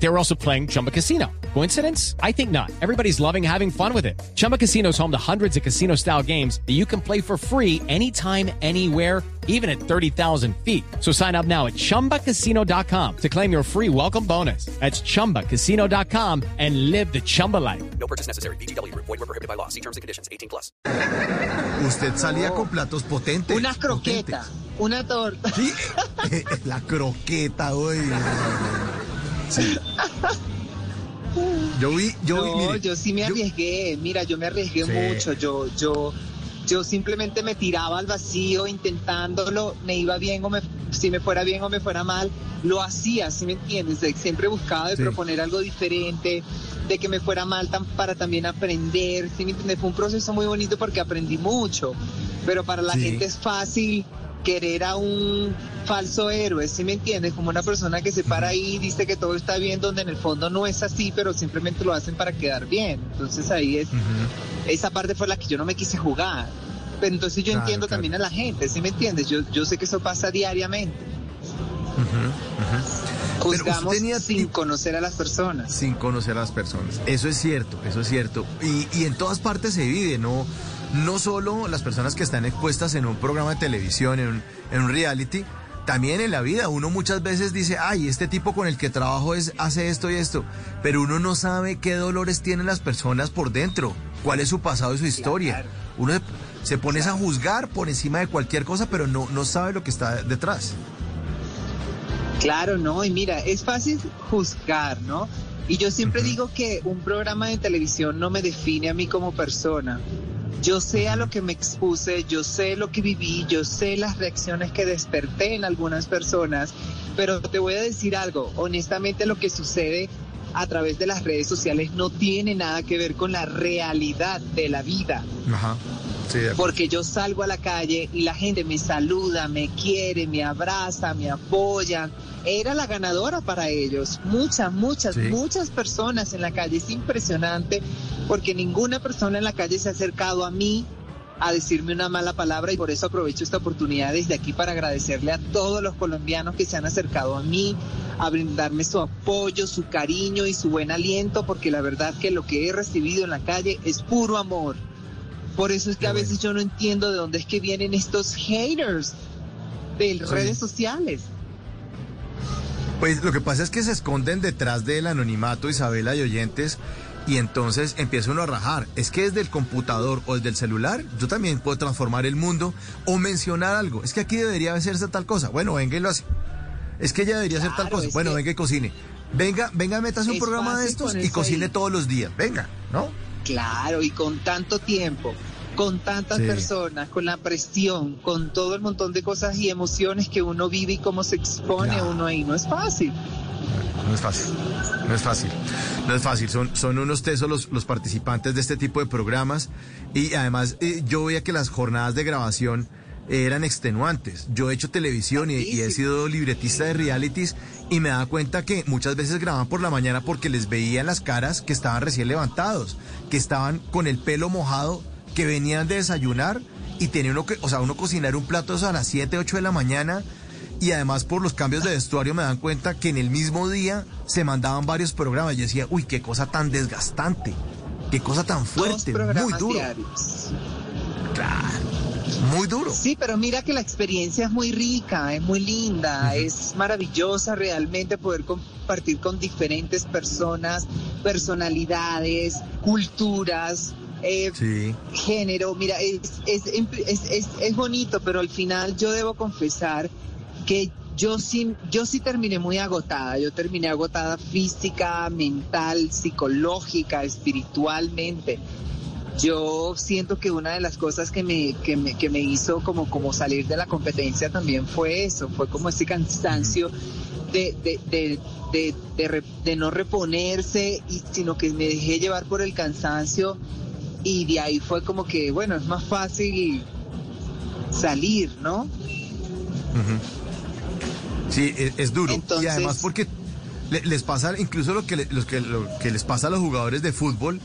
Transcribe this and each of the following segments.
They were also playing Chumba Casino. Coincidence? I think not. Everybody's loving having fun with it. Chumba Casino is home to hundreds of casino style games that you can play for free anytime, anywhere, even at 30,000 feet. So sign up now at chumbacasino.com to claim your free welcome bonus. That's chumbacasino.com and live the Chumba life. No purchase necessary. BGW. Void were prohibited by law. See terms and conditions. 18 plus. Usted salía con platos potentes. Una croqueta, potentes. una torta. Sí, eh, la croqueta, hoy. Sí. Yo vi, yo vi, No, mire, yo sí me yo- arriesgué. Mira, yo me arriesgué Sí. mucho. Yo, yo, yo simplemente me tiraba al vacío intentándolo. Me iba bien o me, si me fuera bien o me fuera mal, lo hacía. ¿Sí me entiendes? De- Siempre buscaba de Sí. proponer algo diferente, de que me fuera mal tam- para también aprender. ¿Sí me entiendes? Fue un proceso muy bonito porque aprendí mucho. Pero para la Sí. gente es fácil querer a un falso héroe, ¿sí me entiendes? Como una persona que se para ahí y dice que todo está bien, donde en el fondo no es así, pero simplemente lo hacen para quedar bien. Entonces ahí es, esa parte fue la que yo no me quise jugar. Pero entonces yo Claro, entiendo claro. también a la gente, ¿sí me entiendes? Yo, yo sé que eso pasa diariamente. Pero usted Juzgamos tenía sin conocer a las personas. sin conocer a las personas. Eso es cierto, eso es cierto. Y, y en todas partes se vive, ¿no? No solo las personas que están expuestas en un programa de televisión, en un, en un reality, también en la vida. Uno muchas veces dice, ay, este tipo con el que trabajo es, hace esto y esto. Pero uno no sabe qué dolores tienen las personas por dentro, cuál es su pasado y su historia. Uno se, se pone a juzgar por encima de cualquier cosa, pero no, no sabe lo que está detrás. Claro, no, y mira, es fácil juzgar, ¿no? Y yo siempre digo que un programa de televisión no me define a mí como persona. Yo sé a lo que me expuse, yo sé lo que viví, yo sé las reacciones que desperté en algunas personas, pero te voy a decir algo, honestamente lo que sucede a través de las redes sociales no tiene nada que ver con la realidad de la vida Ajá. Sí, porque yo salgo a la calle y la gente me saluda, me quiere, me abraza, me apoyan. Era la ganadora para ellos. Muchas, muchas, Sí. muchas personas en la calle. Es impresionante porque ninguna persona en la calle se ha acercado a mí a decirme una mala palabra y por eso aprovecho esta oportunidad desde aquí para agradecerle a todos los colombianos que se han acercado a mí, a brindarme su apoyo, su cariño y su buen aliento, porque la verdad que lo que he recibido en la calle es puro amor. Por eso es que Qué a bueno. veces yo no entiendo de dónde es que vienen estos haters de Sí. redes sociales. Pues lo que pasa es que se esconden detrás del anonimato, Isabela y oyentes, y entonces empieza uno a rajar. Es que desde el computador o desde el celular yo también puedo transformar el mundo o mencionar algo. Es que aquí debería hacerse tal cosa. Bueno, venga y lo hace. Es que ella debería hacer tal cosa. Bueno, venga y cocine. Venga, venga, métase un programa de estos y cocine ahí. todos los días. Venga, ¿no? Claro, y con tanto tiempo, con tantas Sí. personas, con la presión, con todo el montón de cosas y emociones que uno vive y cómo se expone Claro. uno ahí. No es fácil. No es fácil, no es fácil, no es fácil. Son, son unos tesos los, los participantes de este tipo de programas y además eh, yo veía que las jornadas de grabación eran extenuantes. Yo he hecho televisión y, y he sido libretista de realities y me daba cuenta que muchas veces grababan por la mañana porque les veía en las caras que estaban recién levantados, que estaban con el pelo mojado, que venían de desayunar y tenía uno que, o sea, uno cocinar un plato a las 7, 8 de la mañana y además por los cambios de vestuario me dan cuenta que en el mismo día se mandaban varios programas. Yo decía, uy, qué cosa tan desgastante, qué cosa tan fuerte, muy duro. diarios. Muy duro. Sí, pero mira que la experiencia es muy rica, es muy linda, es maravillosa realmente poder compartir con diferentes personas, personalidades, culturas, eh, Sí. género. Mira, es, es, es, es- es bonito, pero al final yo debo confesar que yo sí, yo sí terminé muy agotada. Yo terminé agotada física, mental, psicológica, espiritualmente. Yo siento que una de las cosas que me, que me, que me hizo como, como salir de la competencia también fue eso, fue como ese cansancio de, de, de, de, de re- de no reponerse, y, sino que me dejé llevar por el cansancio y de ahí fue como que, bueno, es más fácil salir, ¿no? Sí, es, es duro. Y además porque le- les pasa incluso lo que, los que, lo que les pasa a los jugadores de fútbol,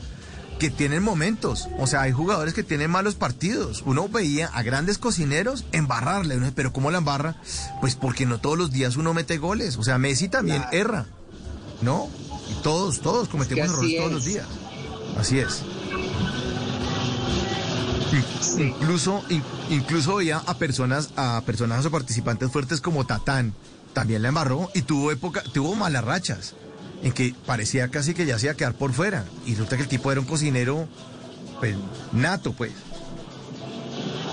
porque tienen momentos. O sea, hay jugadores que tienen malos partidos. Uno veía a grandes cocineros embarrarle. Uno, Pero ¿cómo la embarra? Pues porque no todos los días uno mete goles. O sea, Messi también Claro. erra. ¿No? Y todos, todos cometemos Que errores todos los días. Así es. In- Incluso, in- incluso veía a personas, a personajes o participantes fuertes como Tatán, también la embarró y tuvo época, tuvo malas rachas, en que parecía casi que ya se iba a quedar por fuera. Y resulta que el tipo era un cocinero, pues, nato, pues.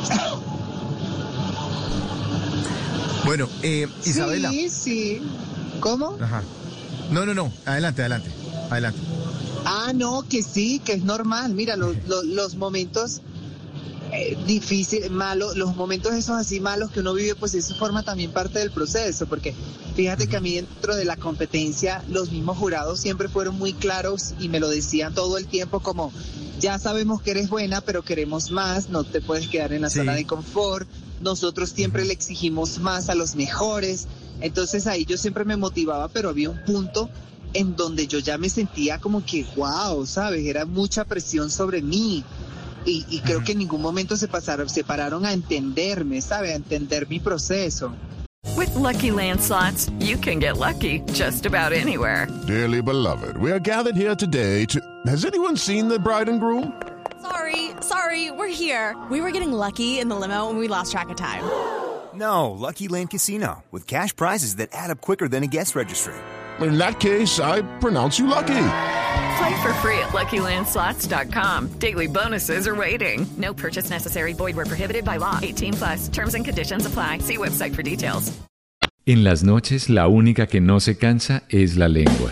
Bueno, eh, Isabela. Sí, sí. ¿Cómo? Ajá. No, no, no. Adelante, adelante. Adelante. Ah, no, que sí, que es normal. Mira, lo- lo- los momentos eh, difíciles, malos, los momentos esos así malos que uno vive, pues eso forma también parte del proceso, porque fíjate que a mí dentro de la competencia, los mismos jurados siempre fueron muy claros y me lo decían todo el tiempo como, ya sabemos que eres buena, pero queremos más, no te puedes quedar en la Sí. zona de confort, nosotros siempre le exigimos más a los mejores, entonces ahí yo siempre me motivaba, pero había un punto en donde yo ya me sentía como que, wow, ¿sabes? Era mucha presión sobre mí. Y, y creo que en ningún momento se pasaron, se pararon a entenderme, ¿sabes? A entender mi proceso. With Lucky landslots, you can get lucky just about anywhere. Dearly beloved, we are gathered here today to. Has anyone seen the bride and groom? Sorry, sorry, we're here. We were getting lucky in the limo and we lost track of time. No, Lucky Land Casino, with cash prizes that add up quicker than a guest registry. In that case, I pronounce you lucky. Play for free at LuckyLandSlots.com. Daily bonuses are waiting. No purchase necessary. Void where prohibited by law. 18 plus. Terms and conditions apply. See website for details. En las noches la única que no se cansa es la lengua.